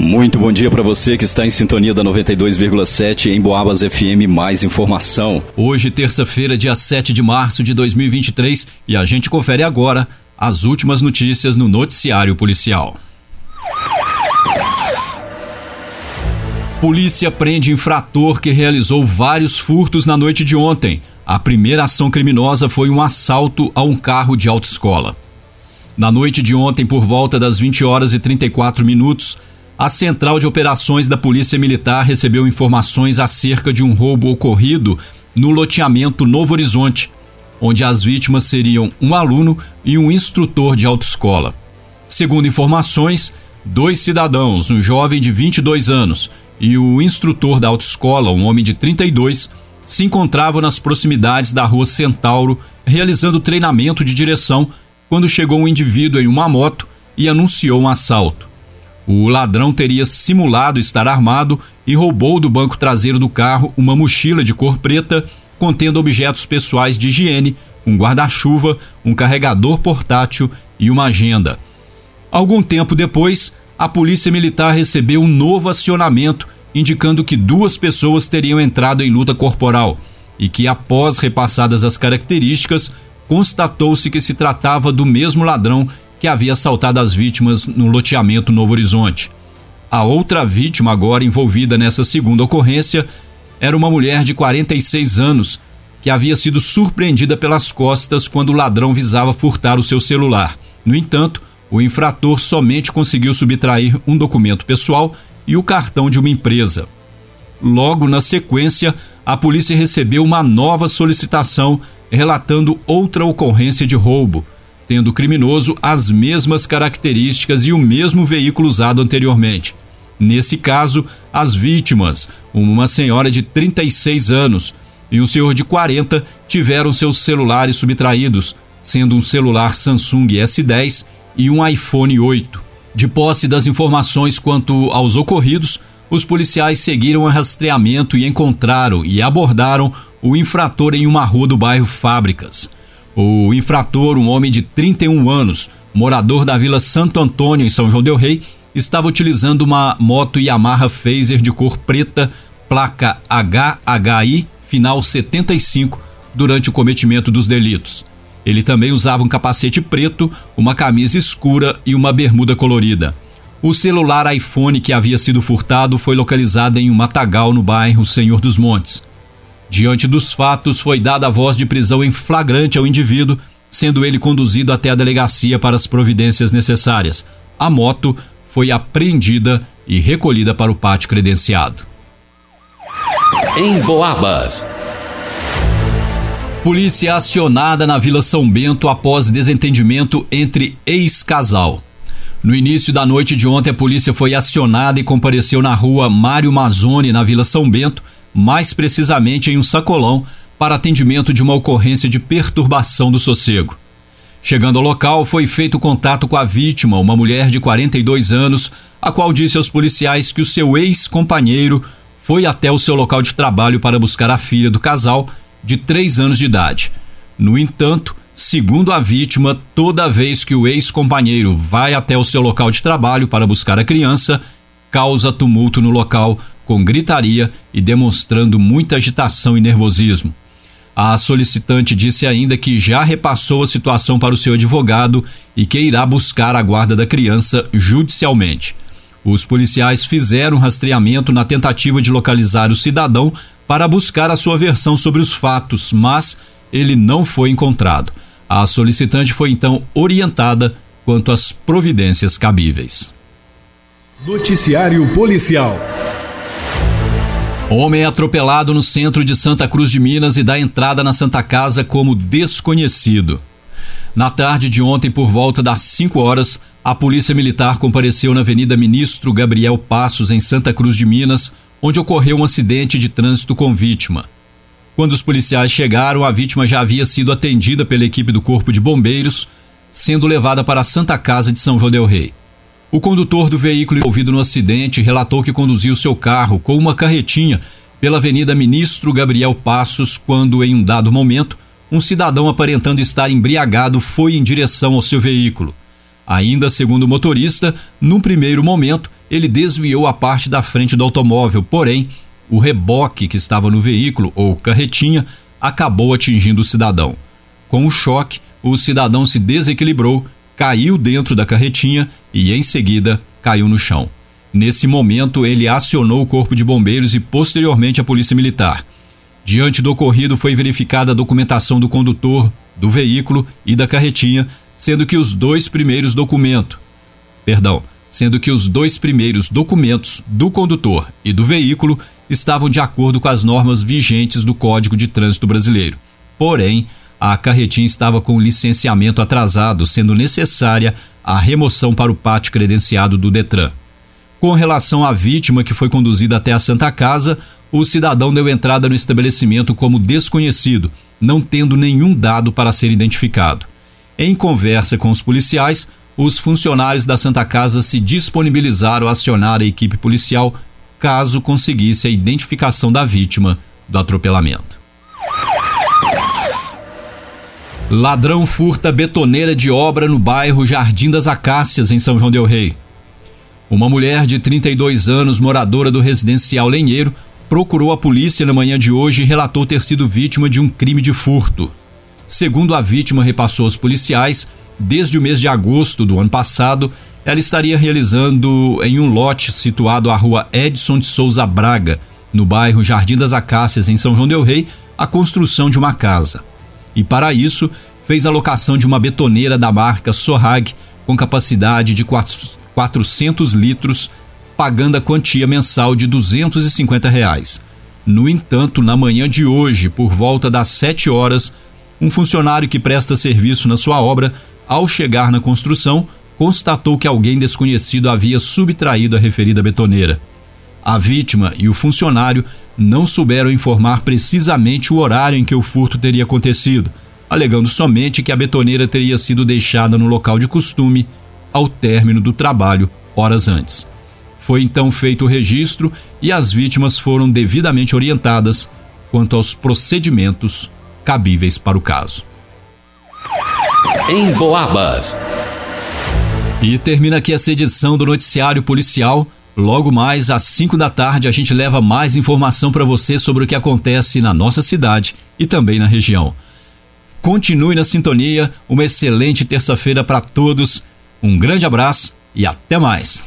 Muito bom dia para você que está em sintonia da 92,7 em Boabas FM. Mais informação. Hoje, terça-feira, dia 7 de março de 2023, e a gente confere agora as últimas notícias no Noticiário Policial. Polícia prende infrator que realizou vários furtos na noite de ontem. A primeira ação criminosa foi um assalto a um carro de autoescola. Na noite de ontem, por volta das 20 horas e 34 minutos, a Central de Operações da Polícia Militar recebeu informações acerca de um roubo ocorrido no loteamento Novo Horizonte, onde as vítimas seriam um aluno e um instrutor de autoescola. Segundo informações, dois cidadãos, um jovem de 22 anos e o instrutor da autoescola, um homem de 32, se encontravam nas proximidades da rua Centauro realizando treinamento de direção quando chegou um indivíduo em uma moto e anunciou um assalto. O ladrão teria simulado estar armado e roubou do banco traseiro do carro uma mochila de cor preta contendo objetos pessoais de higiene, um guarda-chuva, um carregador portátil e uma agenda. Algum tempo depois, a Polícia Militar recebeu um novo acionamento indicando que duas pessoas teriam entrado em luta corporal e que, após repassadas as características, constatou-se que se tratava do mesmo ladrão que havia assaltado as vítimas no loteamento Novo Horizonte. A outra vítima, agora envolvida nessa segunda ocorrência, era uma mulher de 46 anos que havia sido surpreendida pelas costas quando o ladrão visava furtar o seu celular. No entanto, o infrator somente conseguiu subtrair um documento pessoal e o cartão de uma empresa. Logo na sequência, a polícia recebeu uma nova solicitação relatando outra ocorrência de roubo tendo o criminoso as mesmas características e o mesmo veículo usado anteriormente. Nesse caso, as vítimas, uma senhora de 36 anos e um senhor de 40, tiveram seus celulares subtraídos, sendo um celular Samsung S10 e um iPhone 8. De posse das informações quanto aos ocorridos, os policiais seguiram o rastreamento e encontraram e abordaram o infrator em uma rua do bairro Fábricas. O infrator, um homem de 31 anos, morador da Vila Santo Antônio, em São João Del Rei, estava utilizando uma moto Yamaha Phaser de cor preta, placa HHI, final 75, durante o cometimento dos delitos. Ele também usava um capacete preto, uma camisa escura e uma bermuda colorida. O celular iPhone que havia sido furtado foi localizado em um matagal no bairro Senhor dos Montes. Diante dos fatos, foi dada a voz de prisão em flagrante ao indivíduo, sendo ele conduzido até a delegacia para as providências necessárias. A moto foi apreendida e recolhida para o pátio credenciado. Em Boabas. Polícia acionada na Vila São Bento após desentendimento entre ex-casal. No início da noite de ontem, a polícia foi acionada e compareceu na rua Mário Mazzoni, na Vila São Bento, mais precisamente em um sacolão, para atendimento de uma ocorrência de perturbação do sossego. Chegando ao local, foi feito contato com a vítima, uma mulher de 42 anos, a qual disse aos policiais que o seu ex-companheiro foi até o seu local de trabalho para buscar a filha do casal, de 3 anos de idade. No entanto, segundo a vítima, toda vez que o ex-companheiro vai até o seu local de trabalho para buscar a criança, causa tumulto no local, com gritaria e demonstrando muita agitação e nervosismo. A solicitante disse ainda que já repassou a situação para o seu advogado e que irá buscar a guarda da criança judicialmente. Os policiais fizeram rastreamento na tentativa de localizar o cidadão para buscar a sua versão sobre os fatos, mas ele não foi encontrado. A solicitante foi então orientada quanto às providências cabíveis. Noticiário Policial. Homem é atropelado no centro de Santa Cruz de Minas e dá entrada na Santa Casa como desconhecido. Na tarde de ontem, por volta das 5 horas, a Polícia Militar compareceu na Avenida Ministro Gabriel Passos, em Santa Cruz de Minas, onde ocorreu um acidente de trânsito com vítima. Quando os policiais chegaram, a vítima já havia sido atendida pela equipe do Corpo de Bombeiros, sendo levada para a Santa Casa de São João Del Rei. O condutor do veículo envolvido no acidente relatou que conduziu seu carro com uma carretinha pela Avenida Ministro Gabriel Passos quando, em um dado momento, um cidadão aparentando estar embriagado foi em direção ao seu veículo. Ainda segundo o motorista, num primeiro momento, ele desviou a parte da frente do automóvel, porém, o reboque que estava no veículo, ou carretinha, acabou atingindo o cidadão. Com o choque, o cidadão se desequilibrou, caiu dentro da carretinha e, em seguida, caiu no chão. Nesse momento, ele acionou o corpo de bombeiros e, posteriormente, a polícia militar. Diante do ocorrido, foi verificada a documentação do condutor, do veículo e da carretinha, sendo que os dois primeiros documentos, perdão, sendo que os dois primeiros documentos do condutor e do veículo estavam de acordo com as normas vigentes do Código de Trânsito Brasileiro. Porém, a carretinha estava com licenciamento atrasado, sendo necessária a remoção para o pátio credenciado do Detran. Com relação à vítima que foi conduzida até a Santa Casa, o cidadão deu entrada no estabelecimento como desconhecido, não tendo nenhum dado para ser identificado. Em conversa com os policiais, os funcionários da Santa Casa se disponibilizaram a acionar a equipe policial caso conseguisse a identificação da vítima do atropelamento. Ladrão furta betoneira de obra no bairro Jardim das Acácias, em São João Del Rei. Uma mulher de 32 anos, moradora do residencial Lenheiro, procurou a polícia na manhã de hoje e relatou ter sido vítima de um crime de furto. Segundo a vítima repassou aos policiais, desde o mês de agosto do ano passado, ela estaria realizando em um lote situado à rua Edson de Souza Braga, no bairro Jardim das Acácias, em São João Del Rei, a construção de uma casa e, para isso, fez a locação de uma betoneira da marca Sorrag com capacidade de 400 litros, pagando a quantia mensal de 250 reais. No entanto, na manhã de hoje, por volta das 7 horas, um funcionário que presta serviço na sua obra, ao chegar na construção, constatou que alguém desconhecido havia subtraído a referida betoneira. A vítima e o funcionário não souberam informar precisamente o horário em que o furto teria acontecido, alegando somente que a betoneira teria sido deixada no local de costume ao término do trabalho horas antes. Foi então feito o registro e as vítimas foram devidamente orientadas quanto aos procedimentos cabíveis para o caso. Em Boabas. E termina aqui essa edição do Noticiário Policial. Logo mais às 5 da tarde a gente leva mais informação para você sobre o que acontece na nossa cidade e também na região. Continue na sintonia, uma excelente terça-feira para todos. Um grande abraço e até mais.